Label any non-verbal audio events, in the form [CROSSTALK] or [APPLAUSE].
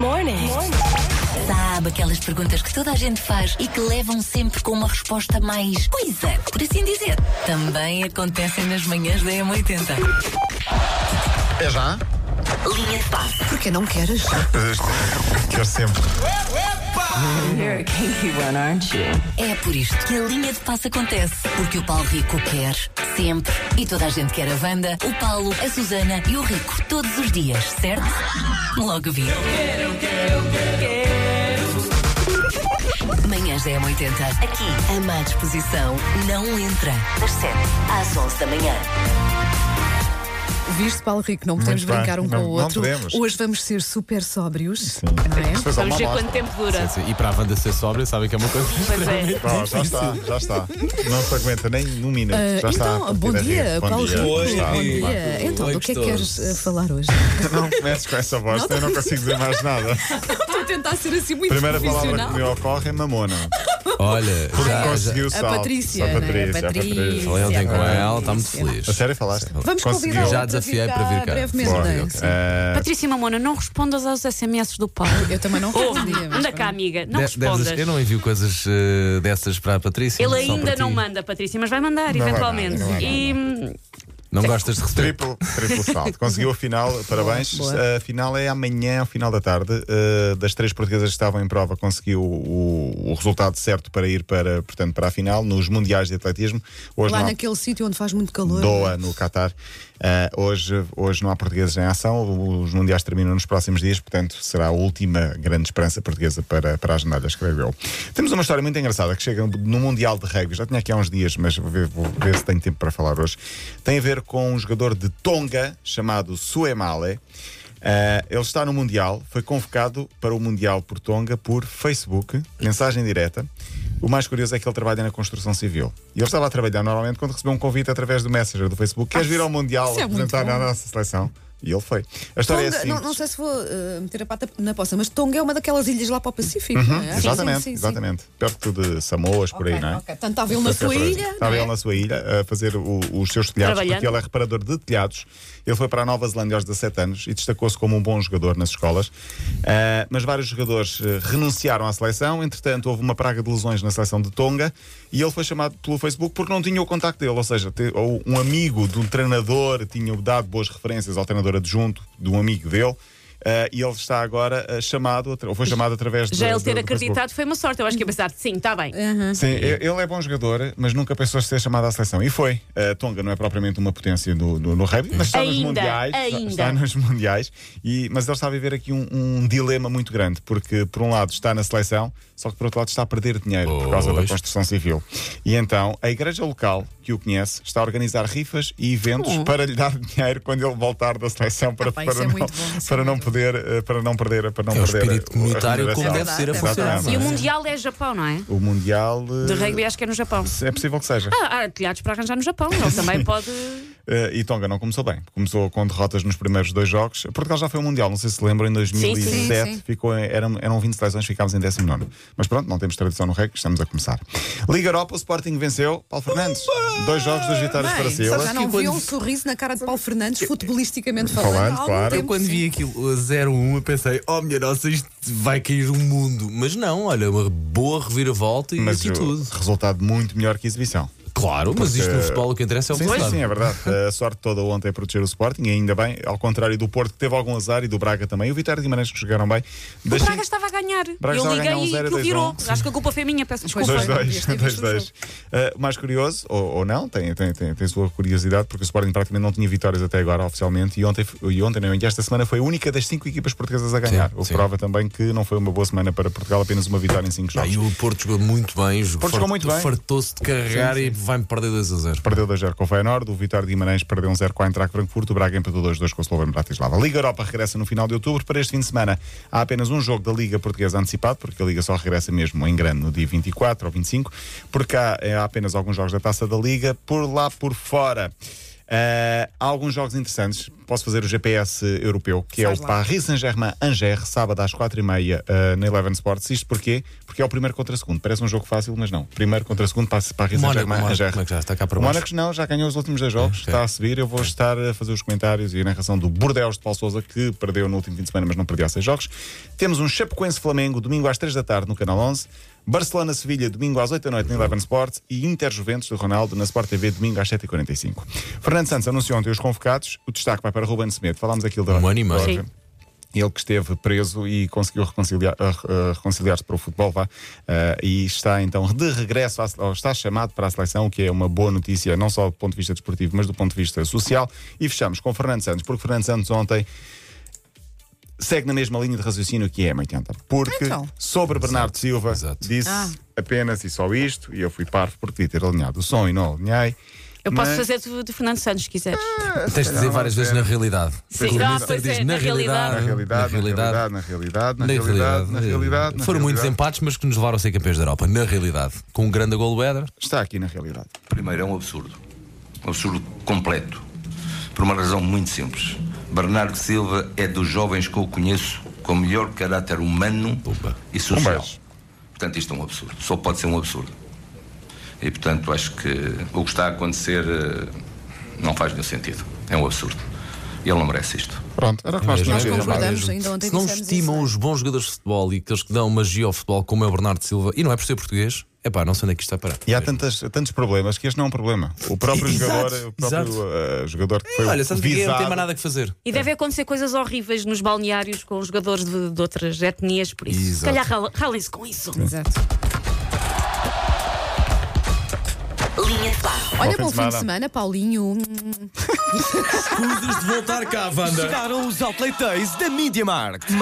Morning. Sabe aquelas perguntas que toda a gente faz e que levam sempre com uma resposta mais coisa, por assim dizer. Também acontecem nas manhãs da M80. É já? Linha de passe. Porque não queres? Quero sempre. You're a kinky one, aren't you? É por isto que a linha de passe acontece. Porque o Paulo Rico quer, sempre. E toda a gente quer a Wanda, o Paulo, a Susana e o Rico, todos os dias, certo? Logo vi. Manhãs da M80. Aqui, a má disposição não entra. Das 7 às 11 da manhã. Viste, Paulo Rico, não podemos Muito bem. brincar um com Não- o não outro. podemos. Hoje vamos ser super sóbrios. Sim. Não é? Vamos ver amostra. quanto tempo dura. Sim, E para a Wanda ser sóbria, sabem que é uma coisa Pois é. Bom, já está, já está. Não se aguenta nem um minuto. Ah, já está. então, bom Partida dia. Bom Paulo dia. Rico. Como está? Bom Tudo dia. Então, Oi, do que é que queres eh, falar hoje? [LAUGHS] Não comeces com essa voz, eu não consigo dizer mais nada. [LAUGHS] Estou a tentar ser assim A muito primeira palavra que me ocorre é mamona. Olha, Porque já, já conseguiu A salto. Patrícia, A é? Patrícia, a Patrícia. Falei ontem com ela, está muito feliz. A sério falaste? Vamos Conseguiu. convidá-la Já para desafiei vir para vir cá. brevemente. Boa. não é? ok. Sim. Eh, Patrícia Mamona, não respondas aos SMS do Paulo. [LAUGHS] Eu também não Ouve, respondia. mas anda cá, amiga, não De- respondas. eu não envio coisas eh, dessas para a Patrícia. Ele só ainda ti. não manda, Patrícia, mas vai mandar, Não vai eventualmente. nada, não vai e hum, Não gostas de receber? Triplo, triplo salto. [LAUGHS] Conseguiu a final, parabéns. boa. A final é amanhã, ao final da tarde. Uh, das três portuguesas que estavam em prova, conseguiu o, o resultado certo para ir para, portanto, para a final nos Mundiais de Atletismo. Hoje Lá naquele sítio onde faz muito calor. Doha, no Qatar. Uh, hoje, hoje não há portugueses em ação, os mundiais terminam nos próximos dias, portanto será a última grande esperança portuguesa para, para as medalhas, creio eu. Temos uma história muito engraçada que chega no Mundial de Rugby, já tinha aqui há uns dias, mas vou ver, vou ver se tenho tempo para falar hoje. Tem a ver com um jogador de Tonga chamado Suemale. Uh, ele está no Mundial, foi convocado para o Mundial por Tonga por Facebook, mensagem direta. O mais curioso é que ele trabalha na construção civil. E ele estava a trabalhar normalmente quando recebeu um convite através do Messenger do Facebook. Queres vir ao Mundial isso é muito representar bom. a nossa seleção? E ele foi. A história Tonga, é não, simples. não sei se vou eh, meter a pata na poça, mas Tonga é uma daquelas ilhas lá para o Pacífico. não é? Uhum, Exatamente, Sim, sim, sim. exatamente. Perto de Samoas, por aí, Ok, não é? ok. Portanto, estava ele na sua ilha. Estava não é? ele na sua ilha a fazer o- os seus telhados, porque ele é reparador de telhados. Ele foi para a Nova Zelândia aos 17 anos e destacou-se como um bom jogador nas escolas. Ah, mas vários jogadores eh, renunciaram à seleção. Entretanto, houve uma praga de lesões na seleção de Tonga e ele foi chamado pelo Facebook porque não tinha o contacto dele. Ou seja, te- ou um amigo de um treinador tinha dado boas referências ao treinador adjunto de um amigo dele. Ah, e ele está agora ah, chamado, ou foi chamado através de. já ele ter do acreditado foi uma sorte. Eu acho que ia pensar, sim, está bem. Sim, e- ele é bom jogador, mas nunca pensou ser chamado à seleção. E foi. A Tonga não é propriamente uma potência no, no, no rugby, mas está nos Ainda, mundiais. está- ainda. Está nos mundiais. E, mas ele está a viver aqui um, um dilema muito grande, porque por um lado está na seleção, só que por outro lado está a perder dinheiro por causa da construção civil. E então a igreja local que o conhece está a organizar rifas e eventos para lhe dar dinheiro quando ele voltar da seleção para, Ah, para, é não, é para não poder eh, para não perder para não É o perder espírito a- a comunitário como remuneração. deve ser a É funcionar. verdade. E o é? Mundial é Japão, não é? O mundial eh, De rugby acho que é no Japão. é possível que seja. Ah, há telhados para arranjar no Japão. Ele também [LAUGHS] pode. Eh, e Tonga não começou bem. Começou com derrotas nos primeiros dois jogos. Portugal já foi ao Mundial, não sei se lembram, em 2007 Sim, sim. Ficou em- eram, eram 20 seleções, ficámos em 19. Mas pronto, não temos tradição no rugby, estamos a começar. Liga Europa, o Sporting venceu. Paulo Fernandes, dois jogos, duas vitórias para Bem, Sila. só já não quando- vi um sorriso na cara de Paulo Fernandes, futebolisticamente falando. Falando, claro. Eu quando sim. vi aquilo a 0-1, eu pensei, oh minha nossa, isto vai cair o mundo. Mas não, olha, uma boa reviravolta e Mas atitude. o resultado muito melhor que a exibição. Claro, mas Porque- isto no futebol o que interessa é o Sim, resultado. sim, sim, é verdade. [LAUGHS] A sorte toda ontem é proteger o Sporting, e ainda bem, ao contrário do Porto, que teve algum azar, e do Braga também. O Vitória de Guimarães que jogaram bem. O Braga estava a ganhar. Braga eu liguei ganhar um e zero, aquilo dois, virou. um. Acho que a culpa foi minha, peço desculpa. Pois Dois, foi. [LAUGHS] dois, Devias ter dois, visto o dois. Uh, mais curioso, ou, ou não, tem, tem, tem, tem sua curiosidade, porque o Sporting praticamente não tinha vitórias até agora oficialmente, e ontem, e ontem não, e esta semana foi a única das cinco equipas portuguesas a ganhar. Sim, o que prova também que não foi uma boa semana para Portugal, apenas uma vitória em cinco Ah, jogos. e o Porto jogou muito bem, jogou jogou muito bem. fartou-se de carregar Sim, sim. e vai-me perder 2 a 0. Perdeu 2-0 com o Feyenoord, o Vitória de Guimarães perdeu 1-0 com a Eintracht Frankfurt, o Braga empatou 2-2 com o Slovan Bratislava. A Liga Europa regressa no final de outubro. Para este fim de semana há apenas um jogo da Liga Portuguesa antecipado, porque a Liga só regressa mesmo em grande no dia 24 ou 25. Por cá eh, há apenas alguns jogos da Taça da Liga. Por lá por fora. eh, há alguns jogos interessantes. Posso fazer o GPS europeu, que Faz é o lá. Paris Saint-Germain Angers, sábado às 4h30 uh, na Eleven Sports. Isto porquê? Porque é o primeiro contra segundo. Parece um jogo fácil, mas não. Primeiro contra segundo, Paris Mónaco, Saint-Germain Mónaco, Angers. como é que já está cá para O baixo? Mónaco não, já ganhou os últimos dois jogos, Ok. está a subir. Eu vou estar a fazer os comentários e a narração do Bordeaux de Paulo Souza, que perdeu no último fim de semana, mas não perdeu há seis jogos. Temos um Chapecoense Flamengo, domingo às 3 da tarde no Canal 11. Barcelona-Sevilha, domingo às 8 da noite na Eleven Sports. E Inter-Juventus do Ronaldo na Sport TV, domingo às 7h45. Fernando Santos anunciou ontem os convocados. O destaque vai para Ruben Semedo. Falámos aquilo da. Um ano e meio. ele que esteve preso e conseguiu reconciliar- ah, ah, reconciliar-se para o futebol, vá, ah, e está então de regresso, à, ou está chamado para a seleção, o que é uma boa notícia, não só do ponto de vista desportivo, mas do ponto de vista social. E fechamos com Fernando Santos, porque Fernando Santos ontem segue na mesma linha de raciocínio que é M80. Porque Então. sobre Bernardo Silva exato. disse Ah. apenas e só isto, e eu fui parvo por devia ter alinhado o som e não alinhei. Eu posso mas- fazer do, do Fernando Santos, se quiseres. Tens de dizer várias vezes na realidade. Sim. Ah, pois é, diz na realidade. Na realidade, na realidade, na realidade, na realidade, na realidade. na Foram muitos realidade. empates, mas que nos levaram a ser campeões da Europa. Na realidade. Com um grande gol do Éder. Está aqui na realidade. Primeiro, é um absurdo. Um absurdo completo. Por uma razão muito simples. Bernardo Silva é dos jovens que eu conheço com o melhor caráter humano e social. Um portanto, isto é um absurdo. Só pode ser um absurdo. E, portanto, acho que o que está a acontecer eh, não faz nenhum sentido. É um absurdo. E ele não merece isto. Pronto, era o que nós tínhamos Se não estimam isso, é? os bons jogadores de futebol e aqueles que dão magia ao futebol, como é o Bernardo Silva, e não é por ser português, é pá, não sei onde é que isto está parar. E há tantas, tantos problemas que este não é um problema. O próprio [LAUGHS] Exato, jogador, o próprio eh, jogador que foi Olha, ninguém não tem visado, mais nada que fazer. E deve acontecer coisas horríveis nos balneários com os jogadores de, de outras etnias, por isso. Se Exato. calhar rala- ralem-se com isso. Exato. Linha de. Olha, fim bom de fim de semana. Paulinho. Escusas [LAUGHS] de voltar cá, Wanda. Chegaram os Outlet Days da Media Markt.